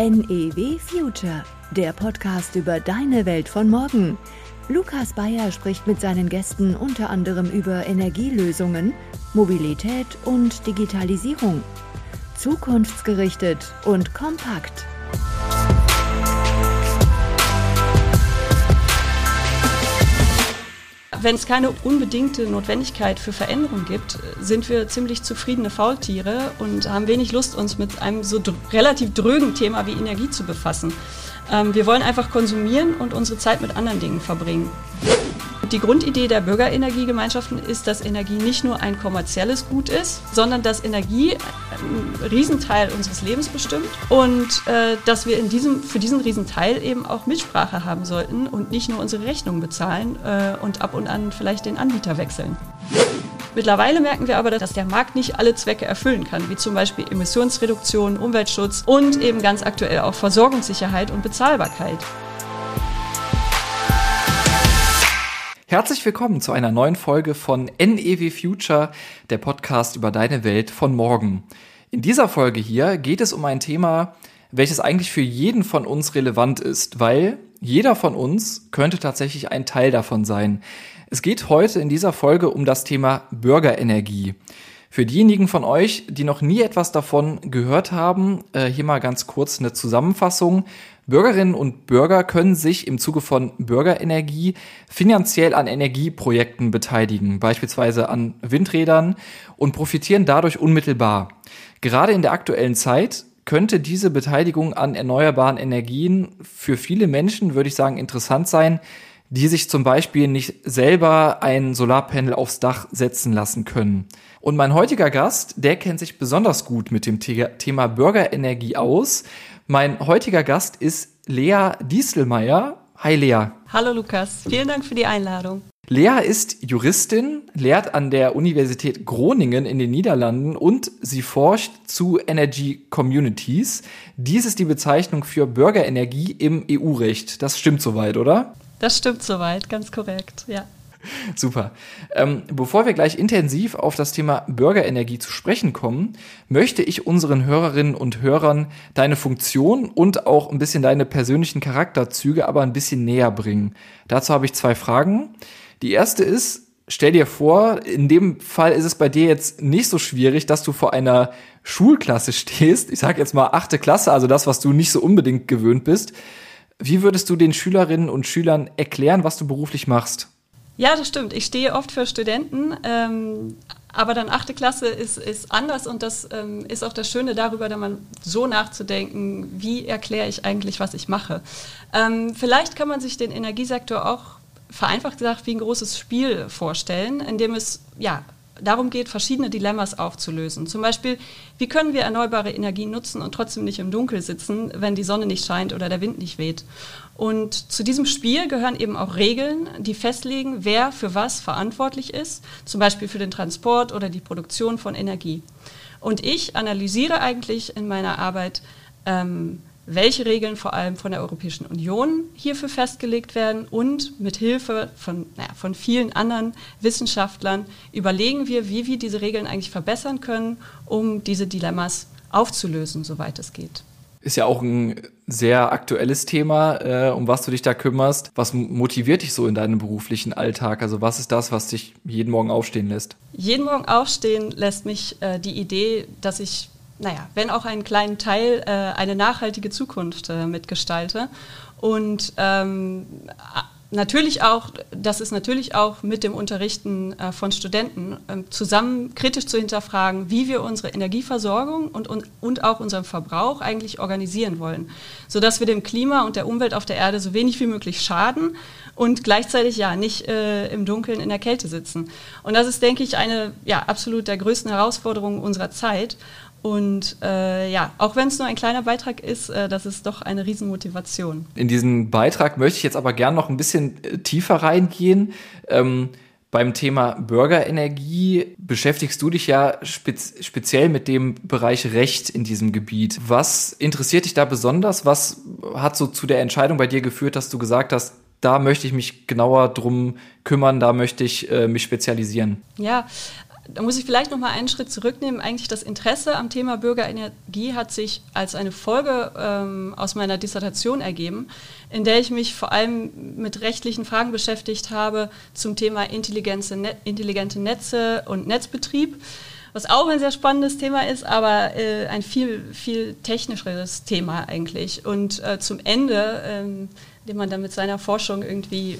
NEW Future, der Podcast über deine Welt von morgen. Lukas Bayer spricht mit seinen Gästen unter anderem über Energielösungen, Mobilität und Digitalisierung. Zukunftsgerichtet und kompakt. Wenn es keine unbedingte Notwendigkeit für Veränderung gibt, sind wir ziemlich zufriedene Faultiere und haben wenig Lust, uns mit einem so dr relativ drögen Thema wie Energie zu befassen. Ähm, wir wollen einfach konsumieren und unsere Zeit mit anderen Dingen verbringen. Die Grundidee der Bürgerenergiegemeinschaften ist, dass Energie nicht nur ein kommerzielles Gut ist, sondern dass Energie einen Riesenteil unseres Lebens bestimmt und äh, dass wir in diesem, für diesen Riesenteil eben auch Mitsprache haben sollten und nicht nur unsere Rechnungen bezahlen äh, und ab und an vielleicht den Anbieter wechseln. Mittlerweile merken wir aber, dass der Markt nicht alle Zwecke erfüllen kann, wie zum Beispiel Emissionsreduktion, Umweltschutz und eben ganz aktuell auch Versorgungssicherheit und Bezahlbarkeit. Herzlich willkommen zu einer neuen Folge von NEW Future, der Podcast über deine Welt von morgen. In dieser Folge hier geht es um ein Thema, welches eigentlich für jeden von uns relevant ist, weil jeder von uns könnte tatsächlich ein Teil davon sein. Es geht heute in dieser Folge um das Thema Bürgerenergie. Für diejenigen von euch, die noch nie etwas davon gehört haben, äh, hier mal ganz kurz eine Zusammenfassung. Bürgerinnen und Bürger können sich im Zuge von Bürgerenergie finanziell an Energieprojekten beteiligen, beispielsweise an Windrädern und profitieren dadurch unmittelbar. Gerade in der aktuellen Zeit könnte diese Beteiligung an erneuerbaren Energien für viele Menschen, würde ich sagen, interessant sein, die sich zum Beispiel nicht selber ein Solarpanel aufs Dach setzen lassen können. Und mein heutiger Gast, der kennt sich besonders gut mit dem Thema Bürgerenergie aus, mein heutiger Gast ist Lea Dieselmeier. Hi Lea. Hallo Lukas, vielen Dank für die Einladung. Lea ist Juristin, lehrt an der Universität Groningen in den Niederlanden und sie forscht zu Energy Communities. Dies ist die Bezeichnung für Bürgerenergie im EU-Recht. Das stimmt soweit, oder? Das stimmt soweit, ganz korrekt, ja. Super. Ähm, bevor wir gleich intensiv auf das Thema Bürgerenergie zu sprechen kommen, möchte ich unseren Hörerinnen und Hörern deine Funktion und auch ein bisschen deine persönlichen Charakterzüge aber ein bisschen näher bringen. Dazu habe ich zwei Fragen. Die erste ist, stell dir vor, in dem Fall ist es bei dir jetzt nicht so schwierig, dass du vor einer Schulklasse stehst. Ich sage jetzt mal achte Klasse, also das, was du nicht so unbedingt gewöhnt bist. Wie würdest du den Schülerinnen und Schülern erklären, was du beruflich machst? Ja, das stimmt. Ich stehe oft für Studenten, ähm, aber dann achte Klasse ist, ist anders und das ähm, ist auch das Schöne darüber, da man so nachzudenken, wie erkläre ich eigentlich, was ich mache. Ähm, vielleicht kann man sich den Energiesektor auch vereinfacht gesagt wie ein großes Spiel vorstellen, in dem es ja darum geht, verschiedene Dilemmas aufzulösen. Zum Beispiel, wie können wir erneuerbare Energien nutzen und trotzdem nicht im Dunkeln sitzen, wenn die Sonne nicht scheint oder der Wind nicht weht. Und zu diesem Spiel gehören eben auch Regeln, die festlegen, wer für was verantwortlich ist, zum Beispiel für den Transport oder die Produktion von Energie. Und ich analysiere eigentlich in meiner Arbeit, ähm, welche Regeln vor allem von der Europäischen Union hierfür festgelegt werden und mit Hilfe von, naja, von vielen anderen Wissenschaftlern überlegen wir, wie wir diese Regeln eigentlich verbessern können, um diese Dilemmas aufzulösen, soweit es geht. Ist ja auch ein sehr aktuelles Thema, äh, um was du dich da kümmerst. Was motiviert dich so in deinem beruflichen Alltag? Also was ist das, was dich jeden Morgen aufstehen lässt? Jeden Morgen aufstehen lässt mich äh, die Idee, dass ich naja, wenn auch einen kleinen Teil, äh, eine nachhaltige Zukunft äh, mitgestalte. Und ähm, natürlich auch, das ist natürlich auch mit dem Unterrichten äh, von Studenten äh, zusammen kritisch zu hinterfragen, wie wir unsere Energieversorgung und, und, und auch unseren Verbrauch eigentlich organisieren wollen, sodass wir dem Klima und der Umwelt auf der Erde so wenig wie möglich schaden und gleichzeitig ja nicht äh, im Dunkeln in der Kälte sitzen. Und das ist, denke ich, eine ja, absolut der größten Herausforderungen unserer Zeit. Und äh, ja, auch wenn es nur ein kleiner Beitrag ist, äh, das ist doch eine Riesenmotivation. In diesen Beitrag möchte ich jetzt aber gern noch ein bisschen äh, tiefer reingehen. Ähm, beim Thema Bürgerenergie beschäftigst du dich ja spez speziell mit dem Bereich Recht in diesem Gebiet. Was interessiert dich da besonders? Was hat so zu der Entscheidung bei dir geführt, dass du gesagt hast, da möchte ich mich genauer drum kümmern, da möchte ich äh, mich spezialisieren? Ja, da muss ich vielleicht noch mal einen Schritt zurücknehmen. Eigentlich das Interesse am Thema Bürgerenergie hat sich als eine Folge ähm, aus meiner Dissertation ergeben, in der ich mich vor allem mit rechtlichen Fragen beschäftigt habe zum Thema intelligente Netze und Netzbetrieb was auch ein sehr spannendes Thema ist, aber äh, ein viel, viel technischeres Thema eigentlich. Und äh, zum Ende, ähm, indem man dann mit seiner Forschung irgendwie,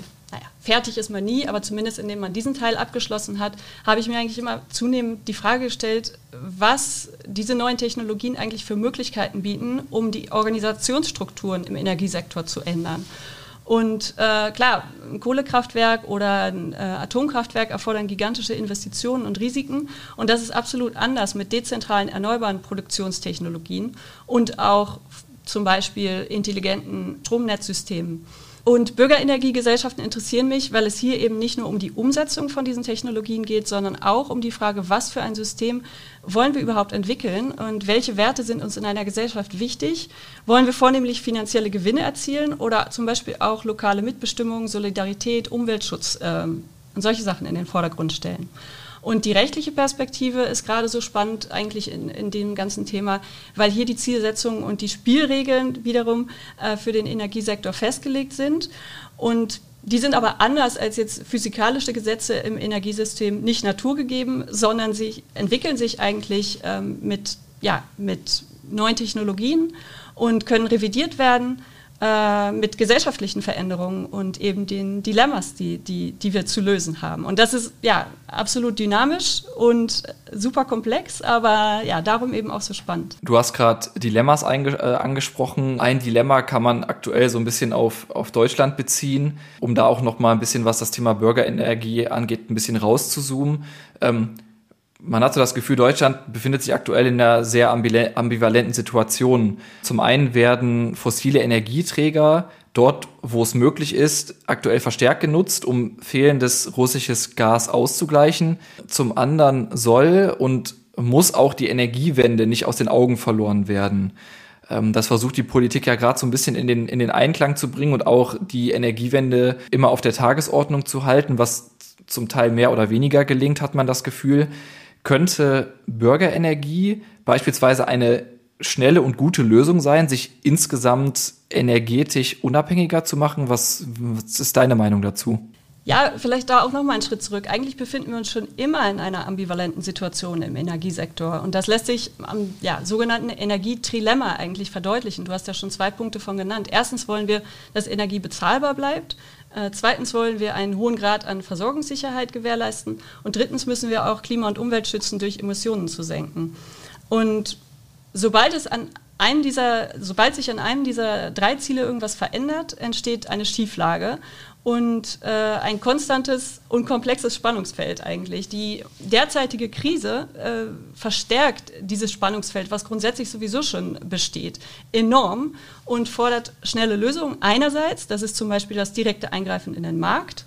fertig ist man nie, aber zumindest indem man diesen Teil abgeschlossen hat, habe ich mir eigentlich immer zunehmend die Frage gestellt, was diese neuen Technologien eigentlich für Möglichkeiten bieten, um die Organisationsstrukturen im Energiesektor zu ändern. Und äh, klar, ein Kohlekraftwerk oder ein äh, Atomkraftwerk erfordern gigantische Investitionen und Risiken. Und das ist absolut anders mit dezentralen erneuerbaren Produktionstechnologien und auch zum Beispiel intelligenten Stromnetzsystemen. Und Bürgerenergiegesellschaften interessieren mich, weil es hier eben nicht nur um die Umsetzung von diesen Technologien geht, sondern auch um die Frage, was für ein System wollen wir überhaupt entwickeln und welche Werte sind uns in einer Gesellschaft wichtig? Wollen wir vornehmlich finanzielle Gewinne erzielen oder zum Beispiel auch lokale Mitbestimmung, Solidarität, Umweltschutz ähm, und solche Sachen in den Vordergrund stellen? Und die rechtliche Perspektive ist gerade so spannend eigentlich in, in dem ganzen Thema, weil hier die Zielsetzungen und die Spielregeln wiederum äh, für den Energiesektor festgelegt sind. Und die sind aber anders als jetzt physikalische Gesetze im Energiesystem nicht naturgegeben, sondern sie entwickeln sich eigentlich ähm, mit, ja, mit neuen Technologien und können revidiert werden äh, mit gesellschaftlichen Veränderungen und eben den Dilemmas, die, die, die wir zu lösen haben. Und das ist ja absolut dynamisch und super komplex, aber ja, darum eben auch so spannend. Du hast gerade Dilemmas äh, angesprochen. Ein Dilemma kann man aktuell so ein bisschen auf, auf Deutschland beziehen, um da auch noch mal ein bisschen, was das Thema Bürgerenergie angeht, ein bisschen rauszuzoomen. Ähm, man hat so das Gefühl, Deutschland befindet sich aktuell in einer sehr ambivalenten Situation. Zum einen werden fossile Energieträger dort, wo es möglich ist, aktuell verstärkt genutzt, um fehlendes russisches Gas auszugleichen. Zum anderen soll und muss auch die Energiewende nicht aus den Augen verloren werden. Ähm, das versucht die Politik ja gerade so ein bisschen in den, in den Einklang zu bringen und auch die Energiewende immer auf der Tagesordnung zu halten, was zum Teil mehr oder weniger gelingt, hat man das Gefühl könnte Bürgerenergie beispielsweise eine schnelle und gute Lösung sein, sich insgesamt energetisch unabhängiger zu machen? Was, was ist deine Meinung dazu? Ja, vielleicht da auch noch mal einen Schritt zurück. Eigentlich befinden wir uns schon immer in einer ambivalenten Situation im Energiesektor. Und das lässt sich am ja, sogenannten Energietrilemma eigentlich verdeutlichen. Du hast ja schon zwei Punkte von genannt. Erstens wollen wir, dass Energie bezahlbar bleibt. Äh, zweitens wollen wir einen hohen Grad an Versorgungssicherheit gewährleisten. Und drittens müssen wir auch Klima und Umwelt schützen, durch Emissionen zu senken. Und sobald es an einem dieser, sobald sich an einem dieser drei Ziele irgendwas verändert, entsteht eine Schieflage und äh, ein konstantes und komplexes Spannungsfeld eigentlich. Die derzeitige Krise äh, verstärkt dieses Spannungsfeld, was grundsätzlich sowieso schon besteht, enorm und fordert schnelle Lösungen. Einerseits, das ist zum Beispiel das direkte Eingreifen in den Markt,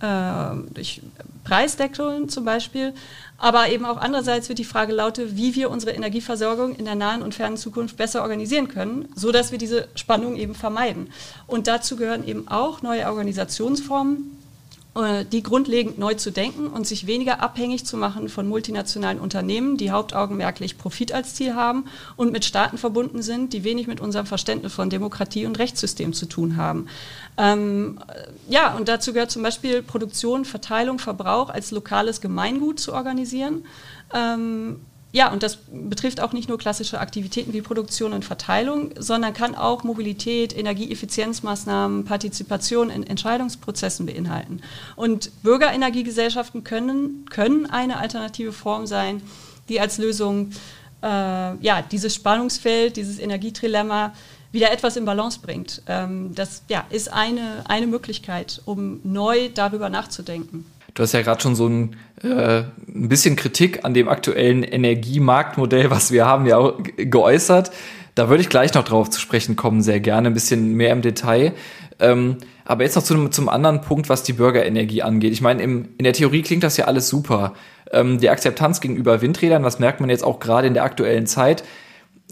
äh, durch Preisdeckeln zum Beispiel, aber eben auch andererseits wird die Frage laute, wie wir unsere Energieversorgung in der nahen und fernen Zukunft besser organisieren können, so dass wir diese Spannung eben vermeiden. Und dazu gehören eben auch neue Organisationsformen, die grundlegend neu zu denken und sich weniger abhängig zu machen von multinationalen Unternehmen, die hauptaugenmerklich Profit als Ziel haben und mit Staaten verbunden sind, die wenig mit unserem Verständnis von Demokratie und Rechtssystem zu tun haben. Ähm, ja, und dazu gehört zum Beispiel Produktion, Verteilung, Verbrauch als lokales Gemeingut zu organisieren. Ähm, ja, und das betrifft auch nicht nur klassische Aktivitäten wie Produktion und Verteilung, sondern kann auch Mobilität, Energieeffizienzmaßnahmen, Partizipation in Entscheidungsprozessen beinhalten. Und Bürgerenergiegesellschaften können, können eine alternative Form sein, die als Lösung äh, ja, dieses Spannungsfeld, dieses Energietrilemma wieder etwas in Balance bringt. Ähm, das ja, ist eine, eine Möglichkeit, um neu darüber nachzudenken. Du hast ja gerade schon so ein, äh, ein bisschen Kritik an dem aktuellen Energiemarktmodell, was wir haben, ja auch geäußert. Da würde ich gleich noch drauf zu sprechen kommen, sehr gerne, ein bisschen mehr im Detail. Ähm, aber jetzt noch zum, zum anderen Punkt, was die Bürgerenergie angeht. Ich meine, in der Theorie klingt das ja alles super. Ähm, die Akzeptanz gegenüber Windrädern, das merkt man jetzt auch gerade in der aktuellen Zeit,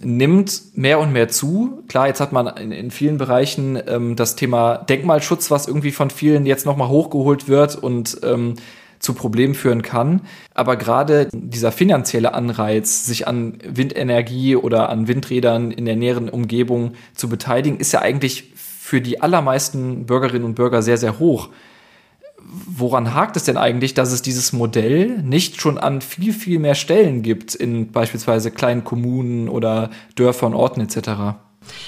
nimmt mehr und mehr zu. Klar, jetzt hat man in, in vielen Bereichen ähm, das Thema Denkmalschutz, was irgendwie von vielen jetzt nochmal hochgeholt wird und ähm, zu Problemen führen kann. Aber gerade dieser finanzielle Anreiz, sich an Windenergie oder an Windrädern in der näheren Umgebung zu beteiligen, ist ja eigentlich für die allermeisten Bürgerinnen und Bürger sehr, sehr hoch. Woran hakt es denn eigentlich, dass es dieses Modell nicht schon an viel, viel mehr Stellen gibt in beispielsweise kleinen Kommunen oder Dörfern, Orten etc.?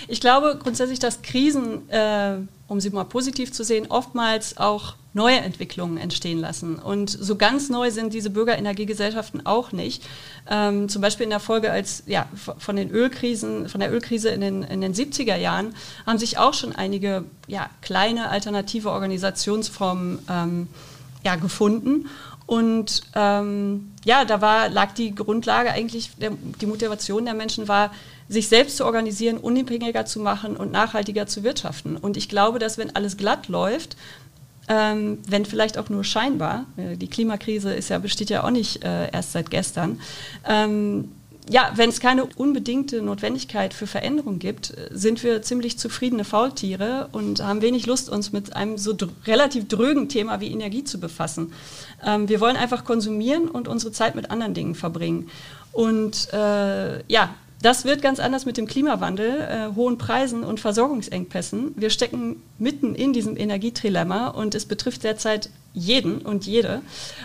Ich glaube grundsätzlich, dass Krisen, äh, um sie mal positiv zu sehen, oftmals auch neue Entwicklungen entstehen lassen. Und so ganz neu sind diese Bürgerenergiegesellschaften auch nicht. Ähm, zum Beispiel in der Folge als, ja, von den Ölkrisen, von der Ölkrise in den, in den 70er Jahren haben sich auch schon einige ja, kleine alternative Organisationsformen ähm, ja, gefunden. Und ähm, ja, da war, lag die Grundlage eigentlich, der, die Motivation der Menschen war, sich selbst zu organisieren, unabhängiger zu machen und nachhaltiger zu wirtschaften. Und ich glaube, dass wenn alles glatt läuft, ähm, wenn vielleicht auch nur scheinbar. Äh, die Klimakrise ist ja, besteht ja auch nicht äh, erst seit gestern. Ähm, ja, wenn es keine unbedingte Notwendigkeit für Veränderung gibt, äh, sind wir ziemlich zufriedene Faultiere und haben wenig Lust, uns mit einem so dr relativ drögen Thema wie Energie zu befassen. Ähm, wir wollen einfach konsumieren und unsere Zeit mit anderen Dingen verbringen. Und äh, ja, das wird ganz anders mit dem Klimawandel, äh, hohen Preisen und Versorgungsengpässen. Wir stecken mitten in diesem Energietrilemma und es betrifft derzeit jeden und jede.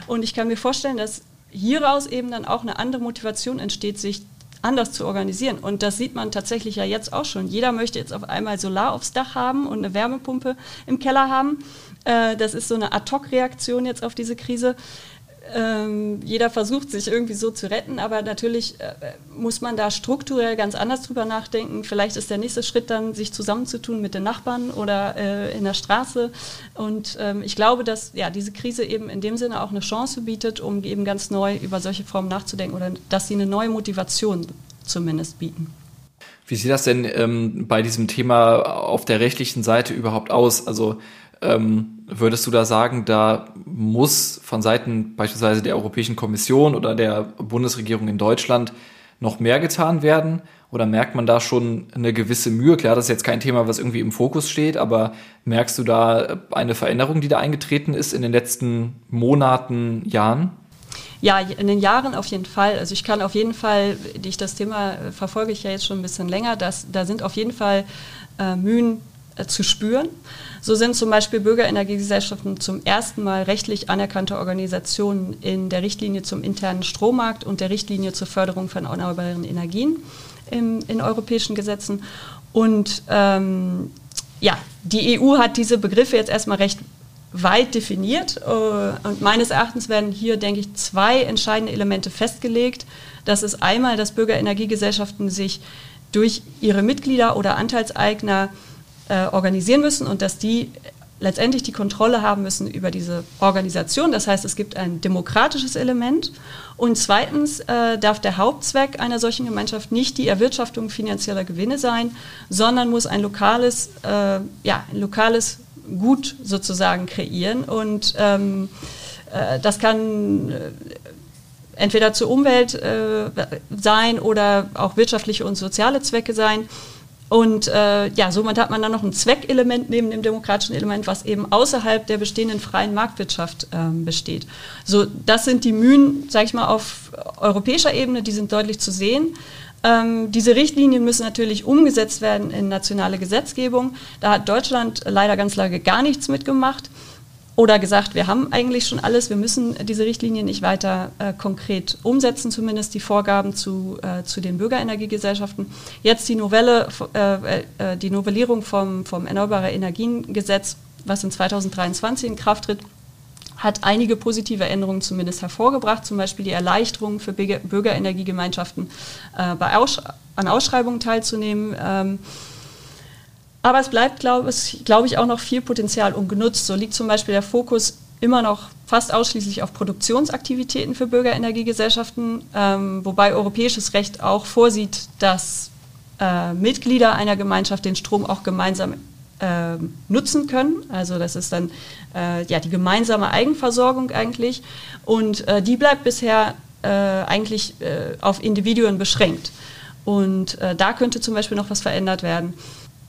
Und ich kann mir vorstellen, dass hieraus eben dann auch eine andere Motivation entsteht, sich anders zu organisieren. Und das sieht man tatsächlich ja jetzt auch schon. Jeder möchte jetzt auf einmal Solar aufs Dach haben und eine Wärmepumpe im Keller haben. Äh, das ist so eine Ad-Hoc-Reaktion jetzt auf diese Krise ähm, jeder versucht sich irgendwie so zu retten, aber natürlich äh, muss man da strukturell ganz anders drüber nachdenken. Vielleicht ist der nächste Schritt dann, sich zusammenzutun mit den Nachbarn oder äh, in der Straße. Und ähm, ich glaube, dass ja, diese Krise eben in dem Sinne auch eine Chance bietet, um eben ganz neu über solche Formen nachzudenken oder dass sie eine neue Motivation zumindest bieten. Wie sieht das denn ähm, bei diesem Thema auf der rechtlichen Seite überhaupt aus? Also ähm, würdest du da sagen, da muss von Seiten beispielsweise der Europäischen Kommission oder der Bundesregierung in Deutschland noch mehr getan werden? Oder merkt man da schon eine gewisse Mühe? Klar, das ist jetzt kein Thema, was irgendwie im Fokus steht, aber merkst du da eine Veränderung, die da eingetreten ist in den letzten Monaten, Jahren? Ja, in den Jahren auf jeden Fall. Also ich kann auf jeden Fall, ich das Thema verfolge ich ja jetzt schon ein bisschen länger, dass, da sind auf jeden Fall äh, Mühen zu spüren. So sind zum Beispiel Bürgerenergiegesellschaften zum ersten Mal rechtlich anerkannte Organisationen in der Richtlinie zum internen Strommarkt und der Richtlinie zur Förderung von erneuerbaren Energien im, in europäischen Gesetzen. Und ähm, ja, die EU hat diese Begriffe jetzt erstmal recht weit definiert. Äh, und meines Erachtens werden hier, denke ich, zwei entscheidende Elemente festgelegt. Das ist einmal, dass Bürgerenergiegesellschaften sich durch ihre Mitglieder oder Anteilseigner äh, organisieren müssen und dass die letztendlich die Kontrolle haben müssen über diese Organisation. Das heißt, es gibt ein demokratisches Element. Und zweitens äh, darf der Hauptzweck einer solchen Gemeinschaft nicht die Erwirtschaftung finanzieller Gewinne sein, sondern muss ein lokales, äh, ja, ein lokales Gut sozusagen kreieren. Und ähm, äh, das kann äh, entweder zur Umwelt äh, sein oder auch wirtschaftliche und soziale Zwecke sein. Und äh, ja, somit hat man dann noch ein Zweckelement neben dem demokratischen Element, was eben außerhalb der bestehenden freien Marktwirtschaft ähm, besteht. So, das sind die Mühen, sage ich mal, auf europäischer Ebene, die sind deutlich zu sehen. Ähm, diese Richtlinien müssen natürlich umgesetzt werden in nationale Gesetzgebung. Da hat Deutschland leider ganz lange gar nichts mitgemacht oder gesagt, wir haben eigentlich schon alles, wir müssen diese Richtlinien nicht weiter äh, konkret umsetzen, zumindest die Vorgaben zu, äh, zu den Bürgerenergiegesellschaften. Jetzt die Novelle, äh, äh die Novellierung vom, vom Erneuerbare Energiengesetz, was in 2023 in Kraft tritt, hat einige positive Änderungen zumindest hervorgebracht, zum Beispiel die Erleichterung für Bürgerenergiegemeinschaften äh, bei Aussch an Ausschreibungen teilzunehmen. Ähm, aber es bleibt, glaube glaub ich, auch noch viel Potenzial ungenutzt. So liegt zum Beispiel der Fokus immer noch fast ausschließlich auf Produktionsaktivitäten für Bürgerenergiegesellschaften, ähm, wobei europäisches Recht auch vorsieht, dass äh, Mitglieder einer Gemeinschaft den Strom auch gemeinsam äh, nutzen können. Also das ist dann äh, ja die gemeinsame Eigenversorgung eigentlich und äh, die bleibt bisher äh, eigentlich äh, auf Individuen beschränkt. Und da könnte zum Beispiel noch was verändert werden.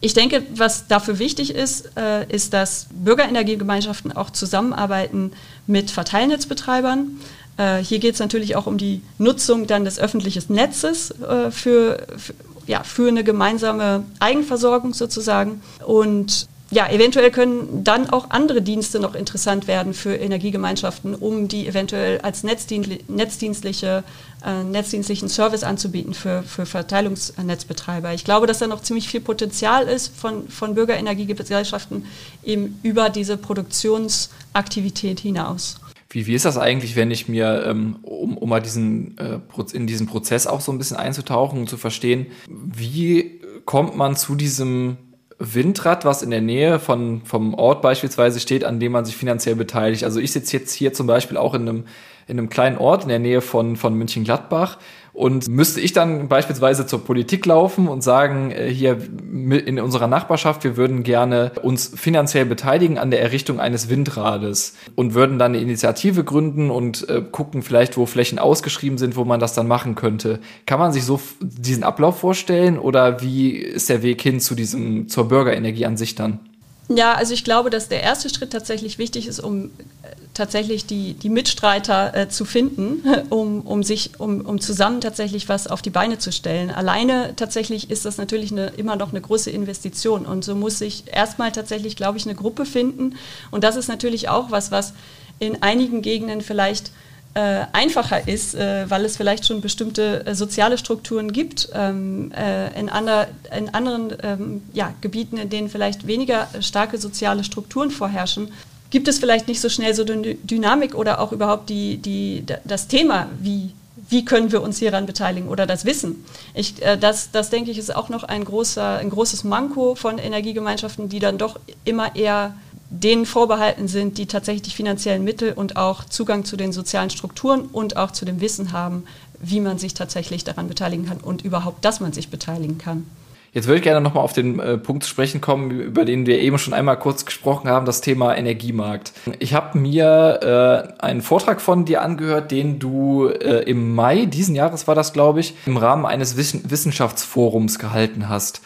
Ich denke, was dafür wichtig ist, äh, ist, dass Bürgerenergiegemeinschaften auch zusammenarbeiten mit Verteilnetzbetreibern. Äh, hier geht es natürlich auch um die Nutzung dann des öffentlichen Netzes äh, für, für, ja, für eine gemeinsame Eigenversorgung sozusagen. Und ja, eventuell können dann auch andere Dienste noch interessant werden für Energiegemeinschaften, um die eventuell als netzdienstliche, äh, netzdienstlichen Service anzubieten für, für Verteilungsnetzbetreiber. Ich glaube, dass da noch ziemlich viel Potenzial ist von, von Bürgerenergiegesellschaften eben über diese Produktionsaktivität hinaus. Wie, wie ist das eigentlich, wenn ich mir, ähm, um, um mal diesen, äh, in diesen Prozess auch so ein bisschen einzutauchen und zu verstehen, wie kommt man zu diesem Windrad, was in der Nähe von, vom Ort beispielsweise steht, an dem man sich finanziell beteiligt. Also ich sitze jetzt hier zum Beispiel auch in einem, in einem kleinen Ort in der Nähe von, von München-Gladbach und müsste ich dann beispielsweise zur Politik laufen und sagen, äh, hier in unserer Nachbarschaft, wir würden gerne uns finanziell beteiligen an der Errichtung eines Windrades und würden dann eine Initiative gründen und äh, gucken vielleicht, wo Flächen ausgeschrieben sind, wo man das dann machen könnte. Kann man sich so diesen Ablauf vorstellen oder wie ist der Weg hin zu diesem, zur Bürgerenergie an sich dann? Ja, also ich glaube, dass der erste Schritt tatsächlich wichtig ist, um äh, tatsächlich die, die Mitstreiter äh, zu finden, um, um sich, um, um zusammen tatsächlich was auf die Beine zu stellen. Alleine tatsächlich ist das natürlich eine, immer noch eine große Investition und so muss sich erstmal tatsächlich, glaube ich, eine Gruppe finden und das ist natürlich auch was, was in einigen Gegenden vielleicht äh, einfacher ist, äh, weil es vielleicht schon bestimmte äh, soziale Strukturen gibt. Ähm, äh, in, ander, in, anderen ähm, ja, Gebieten, in denen vielleicht weniger starke soziale Strukturen vorherrschen, gibt es vielleicht nicht so schnell so eine Dynamik oder auch überhaupt die, die, das Thema, wie, wie können wir uns hieran beteiligen oder das Wissen. Ich, äh, das, das denke ich, ist auch noch ein, großer, ein großes Manko von Energiegemeinschaften, die dann doch immer eher denen vorbehalten sind, die tatsächlich die finanziellen Mittel und auch Zugang zu den sozialen Strukturen und auch zu dem Wissen haben, wie man sich tatsächlich daran beteiligen kann und überhaupt, dass man sich beteiligen kann. Jetzt würde ich gerne nochmal auf den äh, Punkt zu sprechen kommen, über den wir eben schon einmal kurz gesprochen haben, das Thema Energiemarkt. Ich habe mir äh, einen Vortrag von dir angehört, den du äh, im Mai diesen Jahres war das, glaube ich, im Rahmen eines Wissen Wissenschaftsforums gehalten hast.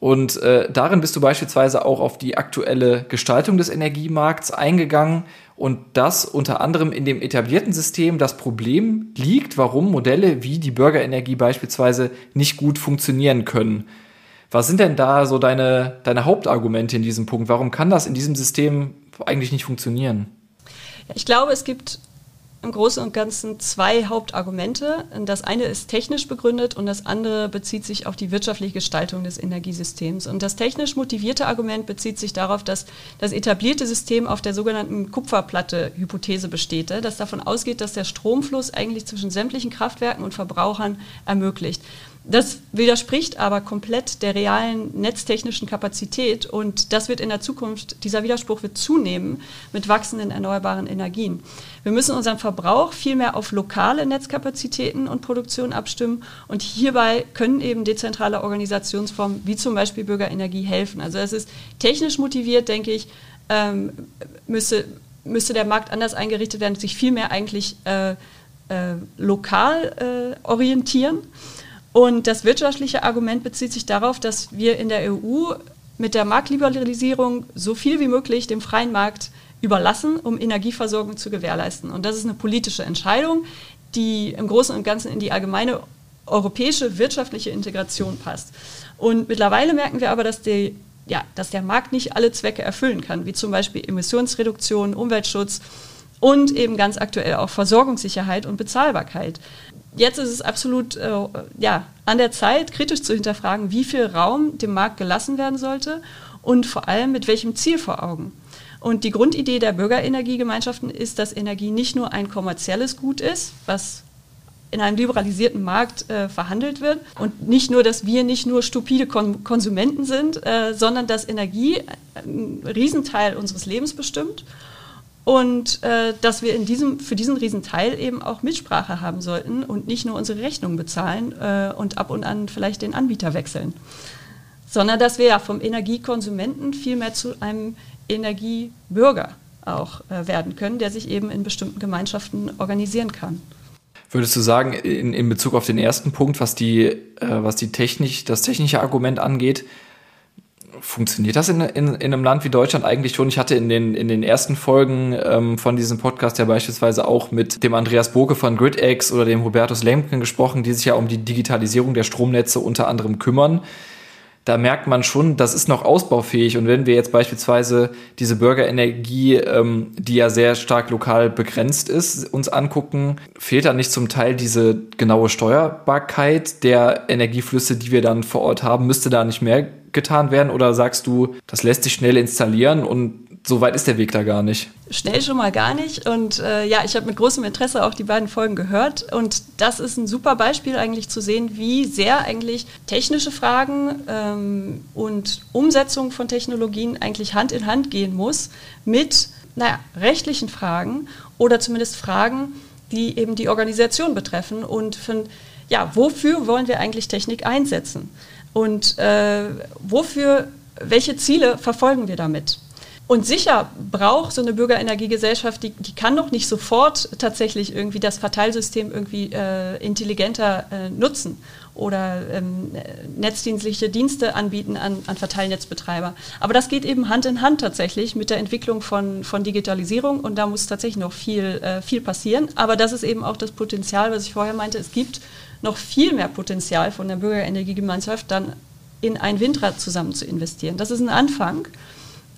Und äh, darin bist du beispielsweise auch auf die aktuelle Gestaltung des Energiemarkts eingegangen und das unter anderem in dem etablierten System das Problem liegt, warum Modelle wie die Bürgerenergie beispielsweise nicht gut funktionieren können. Was sind denn da so deine, deine Hauptargumente in diesem Punkt? Warum kann das in diesem System eigentlich nicht funktionieren? Ich glaube, es gibt im Großen und Ganzen zwei Hauptargumente. Das eine ist technisch begründet und das andere bezieht sich auf die wirtschaftliche Gestaltung des Energiesystems. Und das technisch motivierte Argument bezieht sich darauf, dass das etablierte System auf der sogenannten Kupferplatte-Hypothese besteht, das davon ausgeht, dass der Stromfluss eigentlich zwischen sämtlichen Kraftwerken und Verbrauchern ermöglicht. Das widerspricht aber komplett der realen netztechnischen Kapazität und das wird in der Zukunft, dieser Widerspruch wird zunehmen mit wachsenden erneuerbaren Energien. Wir müssen unseren Verbrauch vielmehr auf lokale Netzkapazitäten und Produktion abstimmen und hierbei können eben dezentrale Organisationsformen wie zum Beispiel Bürgerenergie helfen. Also es ist technisch motiviert, denke ich, ähm, müsste, müsste der Markt anders eingerichtet werden, sich vielmehr eigentlich äh, äh, lokal äh, orientieren. Und das wirtschaftliche Argument bezieht sich darauf, dass wir in der EU mit der Marktliberalisierung so viel wie möglich dem freien Markt überlassen, um Energieversorgung zu gewährleisten. Und das ist eine politische Entscheidung, die im Großen und Ganzen in die allgemeine europäische wirtschaftliche Integration passt. Und mittlerweile merken wir aber, dass, die, ja, dass der Markt nicht alle Zwecke erfüllen kann, wie zum Beispiel Emissionsreduktion, Umweltschutz und eben ganz aktuell auch Versorgungssicherheit und Bezahlbarkeit jetzt ist es absolut äh, ja, an der Zeit, kritisch zu hinterfragen, wie viel Raum dem Markt gelassen werden sollte und vor allem mit welchem Ziel vor Augen. Und die Grundidee der Bürgerenergiegemeinschaften ist, dass Energie nicht nur ein kommerzielles Gut ist, was in einem liberalisierten Markt äh, verhandelt wird und nicht nur, dass wir nicht nur stupide Kon Konsumenten sind, äh, sondern dass Energie einen Riesenteil unseres Lebens bestimmt und äh, dass wir in diesem, für diesen Riesenteil eben auch Mitsprache haben sollten und nicht nur unsere Rechnungen bezahlen äh, und ab und an vielleicht den Anbieter wechseln, sondern dass wir ja vom Energiekonsumenten vielmehr zu einem Energiebürger auch äh, werden können, der sich eben in bestimmten Gemeinschaften organisieren kann. Würdest du sagen, in, in Bezug auf den ersten Punkt, was die, äh, was die technisch, das technische Argument angeht, Funktioniert das in, in, in einem Land wie Deutschland eigentlich schon? Ich hatte in den, in den ersten Folgen ähm, von diesem Podcast ja beispielsweise auch mit dem Andreas Boke von GridX oder dem Hubertus Lemken gesprochen, die sich ja um die Digitalisierung der Stromnetze unter anderem kümmern da merkt man schon, das ist noch ausbaufähig. Und wenn wir jetzt beispielsweise diese Bürgerenergie, ähm, die ja sehr stark lokal begrenzt ist, uns angucken, fehlt da nicht zum Teil diese genaue Steuerbarkeit der Energieflüsse, die wir dann vor Ort haben? Müsste da nicht mehr getan werden? Oder sagst du, das lässt sich schnell installieren und so weit ist der Weg da gar nicht. Schnell schon mal gar nicht. Und äh, ja, ich habe mit großem Interesse auch die beiden Folgen gehört. Und das ist ein super Beispiel eigentlich zu sehen, wie sehr eigentlich technische Fragen ähm, und Umsetzung von Technologien eigentlich Hand in Hand gehen muss mit naja, rechtlichen Fragen oder zumindest Fragen, die eben die Organisation betreffen und von, ja, wofür wollen wir eigentlich Technik einsetzen? Und äh, wofür, welche Ziele verfolgen wir damit? Und sicher braucht so eine Bürgerenergiegesellschaft, die, die kann noch nicht sofort tatsächlich irgendwie das Verteilsystem irgendwie äh, intelligenter äh, nutzen oder ähm, netzdienstliche Dienste anbieten an, an Verteilnetzbetreiber. Aber das geht eben Hand in Hand tatsächlich mit der Entwicklung von, von Digitalisierung und da muss tatsächlich noch viel, äh, viel passieren. Aber das ist eben auch das Potenzial, was ich vorher meinte. Es gibt noch viel mehr Potenzial von der Bürgerenergiegemeinschaft dann in ein Windrad zusammen zu investieren. Das ist ein Anfang.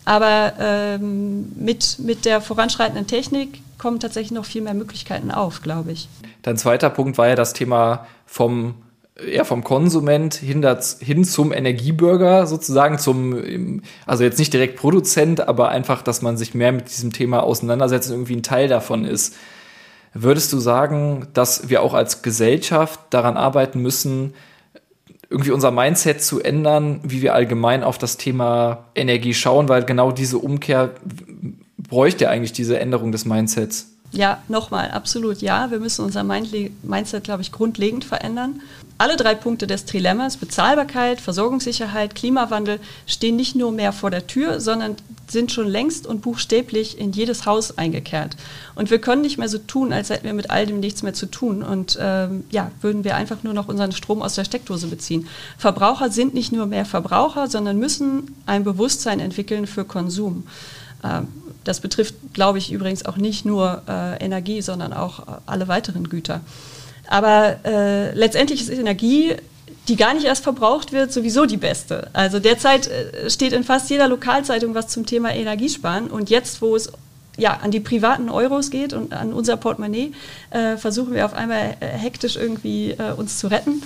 Aber ähm, mit, mit der voranschreitenden Technik kommen tatsächlich noch viel mehr Möglichkeiten auf, glaube ich. Dein zweiter Punkt war ja das Thema vom ja, vom Konsument hin, hin zum Energiebürger sozusagen, zum, also jetzt nicht direkt Produzent, aber einfach, dass man sich mehr mit diesem Thema auseinandersetzt und irgendwie ein Teil davon ist. Würdest du sagen, dass wir auch als Gesellschaft daran arbeiten müssen, irgendwie unser Mindset zu ändern, wie wir allgemein auf das Thema Energie schauen, weil genau diese Umkehr bräuchte eigentlich diese Änderung des Mindsets. Ja, nochmal, absolut ja. Wir müssen unser Mindset, glaube ich, grundlegend verändern. Alle drei Punkte des Trilemmas, Bezahlbarkeit, Versorgungssicherheit, Klimawandel, stehen nicht nur mehr vor der Tür, sondern sind schon längst und buchstäblich in jedes Haus eingekehrt. Und wir können nicht mehr so tun, als hätten wir mit all dem nichts mehr zu tun. Und ähm, ja, würden wir einfach nur noch unseren Strom aus der Steckdose beziehen. Verbraucher sind nicht nur mehr Verbraucher, sondern müssen ein Bewusstsein entwickeln für Konsum. Ähm, das betrifft, glaube ich, übrigens auch nicht nur äh, Energie, sondern auch äh, alle weiteren Güter. Aber äh, letztendlich ist Energie, die gar nicht erst verbraucht wird, sowieso die beste. Also derzeit äh, steht in fast jeder Lokalzeitung was zum Thema Energiesparen. Und jetzt, wo es ja, an die privaten Euros geht und an unser Portemonnaie, äh, versuchen wir auf einmal äh, hektisch irgendwie uns zu retten.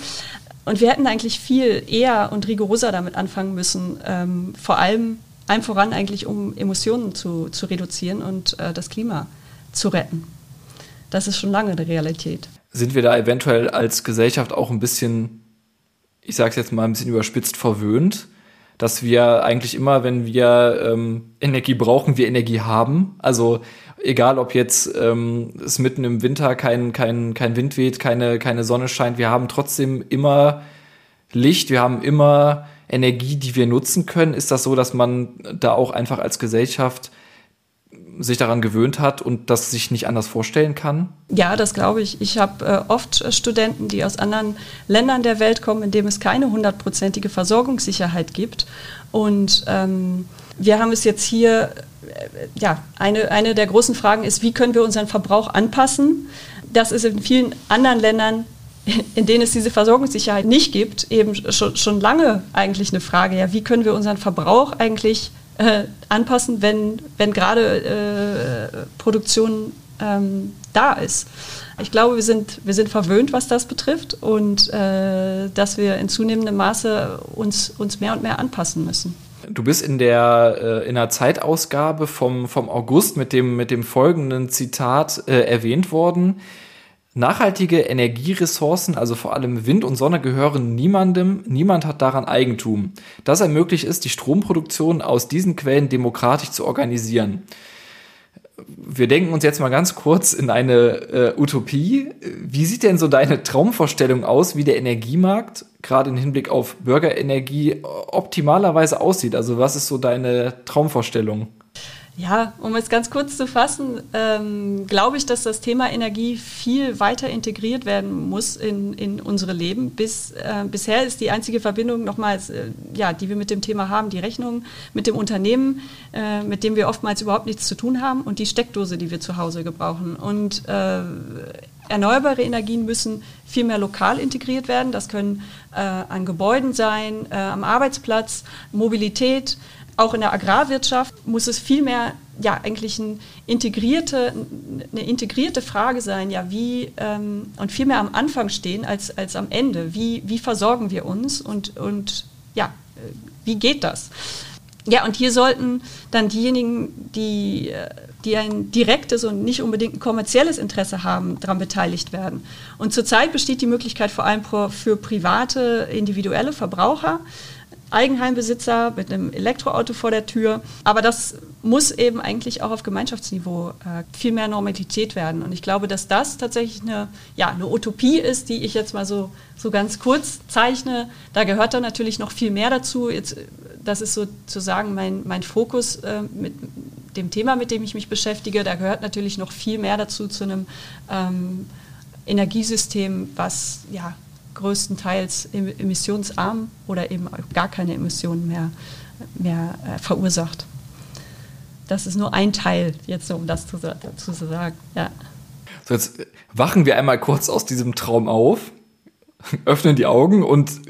Und wir hätten eigentlich viel eher und rigoroser damit anfangen müssen, ähm, vor allem einem voran eigentlich, um Emissionen zu, zu reduzieren und äh, das Klima zu retten. Das ist schon lange die Realität. Sind wir da eventuell als Gesellschaft auch ein bisschen, ich sage es jetzt mal ein bisschen überspitzt, verwöhnt? Dass wir eigentlich immer, wenn wir ähm, Energie brauchen, wir Energie haben. Also egal, ob jetzt ähm, es mitten im Winter kein, kein, kein Wind weht, keine, keine Sonne scheint, wir haben trotzdem immer Licht, wir haben immer Energie, die wir nutzen können? Ist das so, dass man da auch einfach als Gesellschaft sich daran gewöhnt hat und das sich nicht anders vorstellen kann? Ja, das glaube ich. Ich habe äh, oft Studenten, die aus anderen Ländern der Welt kommen, in denen es keine hundertprozentige Versorgungssicherheit gibt. Und ähm, wir haben es jetzt hier, äh, ja, eine, eine der großen Fragen ist, wie können wir unseren Verbrauch anpassen? Das ist in vielen anderen Ländern in denen es diese Versorgungssicherheit nicht gibt, eben schon, schon lange eigentlich eine Frage, ja, wie können wir unseren Verbrauch eigentlich äh, anpassen, wenn, wenn gerade äh, Produktion ähm, da ist. Ich glaube, wir sind, wir sind verwöhnt, was das betrifft und äh, dass wir in zunehmendem Maße uns, uns mehr und mehr anpassen müssen. Du bist in der, äh, in der Zeitausgabe vom, vom August mit dem, mit dem folgenden Zitat äh, erwähnt worden. Nachhaltige Energieressourcen, also vor allem Wind und Sonne, gehören niemandem. Niemand hat daran Eigentum. Das ermöglicht es, die Stromproduktion aus diesen Quellen demokratisch zu organisieren. Wir denken uns jetzt mal ganz kurz in eine äh, Utopie. Wie sieht denn so deine Traumvorstellung aus, wie der Energiemarkt gerade im Hinblick auf Bürgerenergie optimalerweise aussieht? Also was ist so deine Traumvorstellung? Ja, um es ganz kurz zu fassen, ähm, glaube ich, dass das Thema Energie viel weiter integriert werden muss in, in unsere Leben. Bis, äh, bisher ist die einzige Verbindung nochmals, äh, ja, die wir mit dem Thema haben, die Rechnung mit dem Unternehmen, äh, mit dem wir oftmals überhaupt nichts zu tun haben und die Steckdose, die wir zu Hause gebrauchen. Und äh, erneuerbare Energien müssen viel mehr lokal integriert werden. Das können äh, an Gebäuden sein, äh, am Arbeitsplatz, Mobilität auch in der Agrarwirtschaft muss es viel mehr ja eigentlich ein integrierte, eine integrierte Frage sein, ja wie ähm, und viel mehr am Anfang stehen als, als am Ende. Wie, wie versorgen wir uns und, und ja, wie geht das? Ja, und hier sollten dann diejenigen, die, die ein direktes und nicht unbedingt ein kommerzielles Interesse haben, daran beteiligt werden. Und zurzeit besteht die Möglichkeit vor allem für private, individuelle Verbraucher, Eigenheimbesitzer mit einem Elektroauto vor der Tür. Aber das muss eben eigentlich auch auf Gemeinschaftsniveau äh, viel mehr Normalität werden. Und ich glaube, dass das tatsächlich eine, ja, eine Utopie ist, die ich jetzt mal so, so ganz kurz zeichne. Da gehört dann natürlich noch viel mehr dazu. Jetzt, das ist sozusagen mein, mein Fokus äh, mit dem Thema, mit dem ich mich beschäftige. Da gehört natürlich noch viel mehr dazu zu einem ähm, Energiesystem, was ja, größtenteils emissionsarm oder eben gar keine Emissionen mehr, mehr äh, verursacht. Das ist nur ein Teil, jetzt um das zu, dazu zu sagen. Ja. So, jetzt wachen wir einmal kurz aus diesem Traum auf, öffnen die Augen und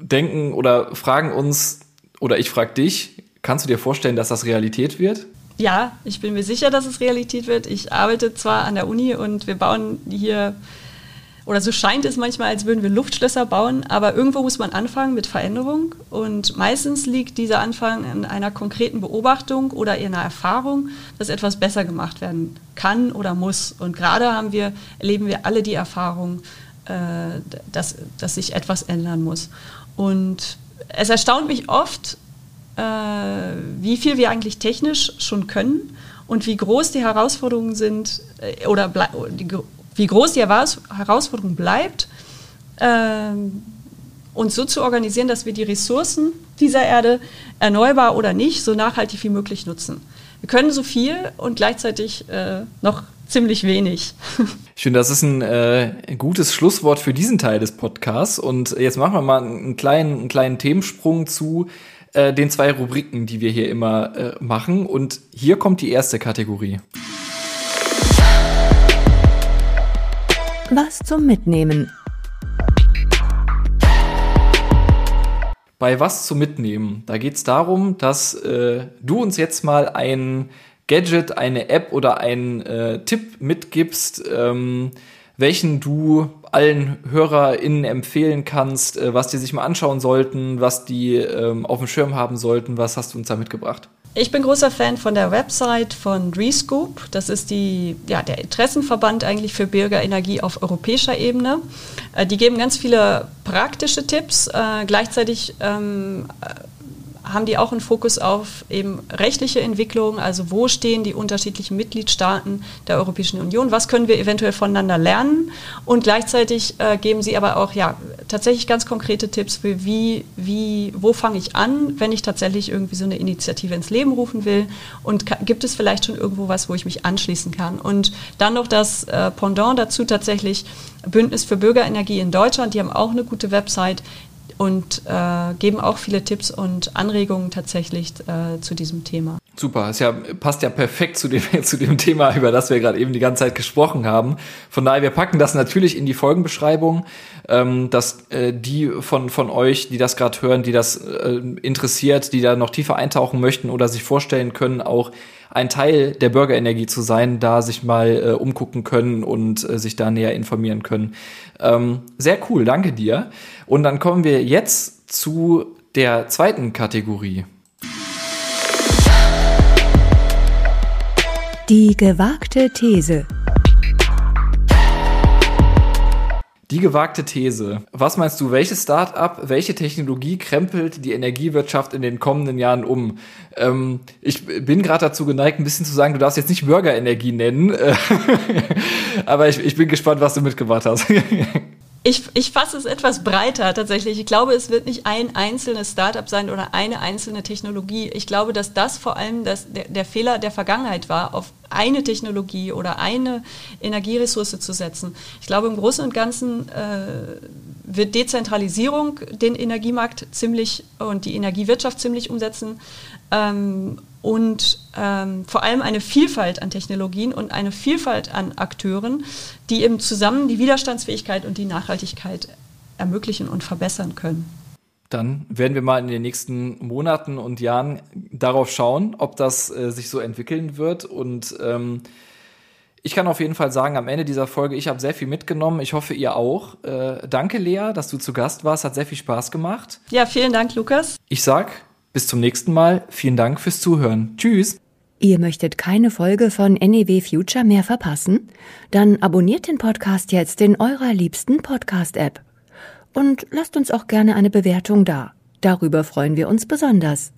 denken oder fragen uns, oder ich frage dich, kannst du dir vorstellen, dass das Realität wird? Ja, ich bin mir sicher, dass es Realität wird. Ich arbeite zwar an der Uni und wir bauen hier oder so scheint es manchmal, als würden wir Luftschlösser bauen, aber irgendwo muss man anfangen mit Veränderung und meistens liegt dieser Anfang in einer konkreten Beobachtung oder in einer Erfahrung, dass etwas besser gemacht werden kann oder muss. Und gerade haben wir, erleben wir alle die Erfahrung, äh, dass, dass sich etwas ändern muss. Und es erstaunt mich oft, äh, wie viel wir eigentlich technisch schon können und wie groß die Herausforderungen sind äh, oder wie groß die Herausforderung bleibt, äh, uns so zu organisieren, dass wir die Ressourcen dieser Erde, erneuerbar oder nicht, so nachhaltig wie möglich nutzen. Wir können so viel und gleichzeitig äh, noch ziemlich wenig. Finde, das ist ein äh, gutes Schlusswort für diesen Teil des Podcasts. Und jetzt machen wir mal einen kleinen, einen kleinen Themensprung zu äh, den zwei Rubriken, die wir hier immer äh, machen. Und hier kommt die erste Kategorie. Was zum Mitnehmen. Bei was zum Mitnehmen? Da geht es darum, dass äh, du uns jetzt mal ein Gadget, eine App oder einen äh, Tipp mitgibst, ähm, welchen du allen HörerInnen empfehlen kannst, äh, was die sich mal anschauen sollten, was die ähm, auf dem Schirm haben sollten. Was hast du uns da mitgebracht? Ich bin großer Fan von der Website von Rescoop. Das ist die, ja, der Interessenverband eigentlich für Bürgerenergie auf europäischer Ebene. Äh, die geben ganz viele praktische Tipps. Äh, gleichzeitig ähm, haben die auch einen Fokus auf eben rechtliche Entwicklung, also wo stehen die unterschiedlichen Mitgliedstaaten der Europäischen Union, was können wir eventuell voneinander lernen? Und gleichzeitig äh, geben sie aber auch ja tatsächlich ganz konkrete Tipps für wie, wie, wo fange ich an, wenn ich tatsächlich irgendwie so eine Initiative ins Leben rufen will? Und gibt es vielleicht schon irgendwo was, wo ich mich anschließen kann? Und dann noch das äh, Pendant dazu tatsächlich Bündnis für Bürgerenergie in Deutschland, die haben auch eine gute Website, und äh, geben auch viele Tipps und Anregungen tatsächlich äh, zu diesem Thema. Super, es ja, passt ja perfekt zu dem, zu dem Thema, über das wir gerade eben die ganze Zeit gesprochen haben. Von daher, wir packen das natürlich in die Folgenbeschreibung, ähm, dass äh, die von, von euch, die das gerade hören, die das äh, interessiert, die da noch tiefer eintauchen möchten oder sich vorstellen können, auch ein Teil der Bürgerenergie zu sein, da sich mal äh, umgucken können und äh, sich da näher informieren können. Ähm, sehr cool, danke dir. Und dann kommen wir jetzt zu der zweiten Kategorie. Die gewagte These. Die gewagte These. Was meinst du, welches Start-up, welche Technologie krempelt die Energiewirtschaft in den kommenden Jahren um? Ähm, ich bin gerade dazu geneigt, ein bisschen zu sagen, du darfst jetzt nicht Bürgerenergie nennen, aber ich, ich bin gespannt, was du mitgebracht hast. Ich, ich fasse es etwas breiter tatsächlich. Ich glaube, es wird nicht ein einzelnes Startup sein oder eine einzelne Technologie. Ich glaube, dass das vor allem das, der, der Fehler der Vergangenheit war, auf eine Technologie oder eine Energieressource zu setzen. Ich glaube, im Großen und Ganzen äh, wird Dezentralisierung den Energiemarkt ziemlich und die Energiewirtschaft ziemlich umsetzen. Ähm, und ähm, vor allem eine Vielfalt an Technologien und eine Vielfalt an Akteuren, die eben zusammen die Widerstandsfähigkeit und die Nachhaltigkeit ermöglichen und verbessern können. Dann werden wir mal in den nächsten Monaten und Jahren darauf schauen, ob das äh, sich so entwickeln wird. Und ähm, ich kann auf jeden Fall sagen, am Ende dieser Folge, ich habe sehr viel mitgenommen. Ich hoffe, ihr auch. Äh, danke, Lea, dass du zu Gast warst. Hat sehr viel Spaß gemacht. Ja, vielen Dank, Lukas. Ich sag bis zum nächsten Mal. Vielen Dank fürs Zuhören. Tschüss. Ihr möchtet keine Folge von NEW Future mehr verpassen? Dann abonniert den Podcast jetzt in eurer liebsten Podcast-App. Und lasst uns auch gerne eine Bewertung da. Darüber freuen wir uns besonders.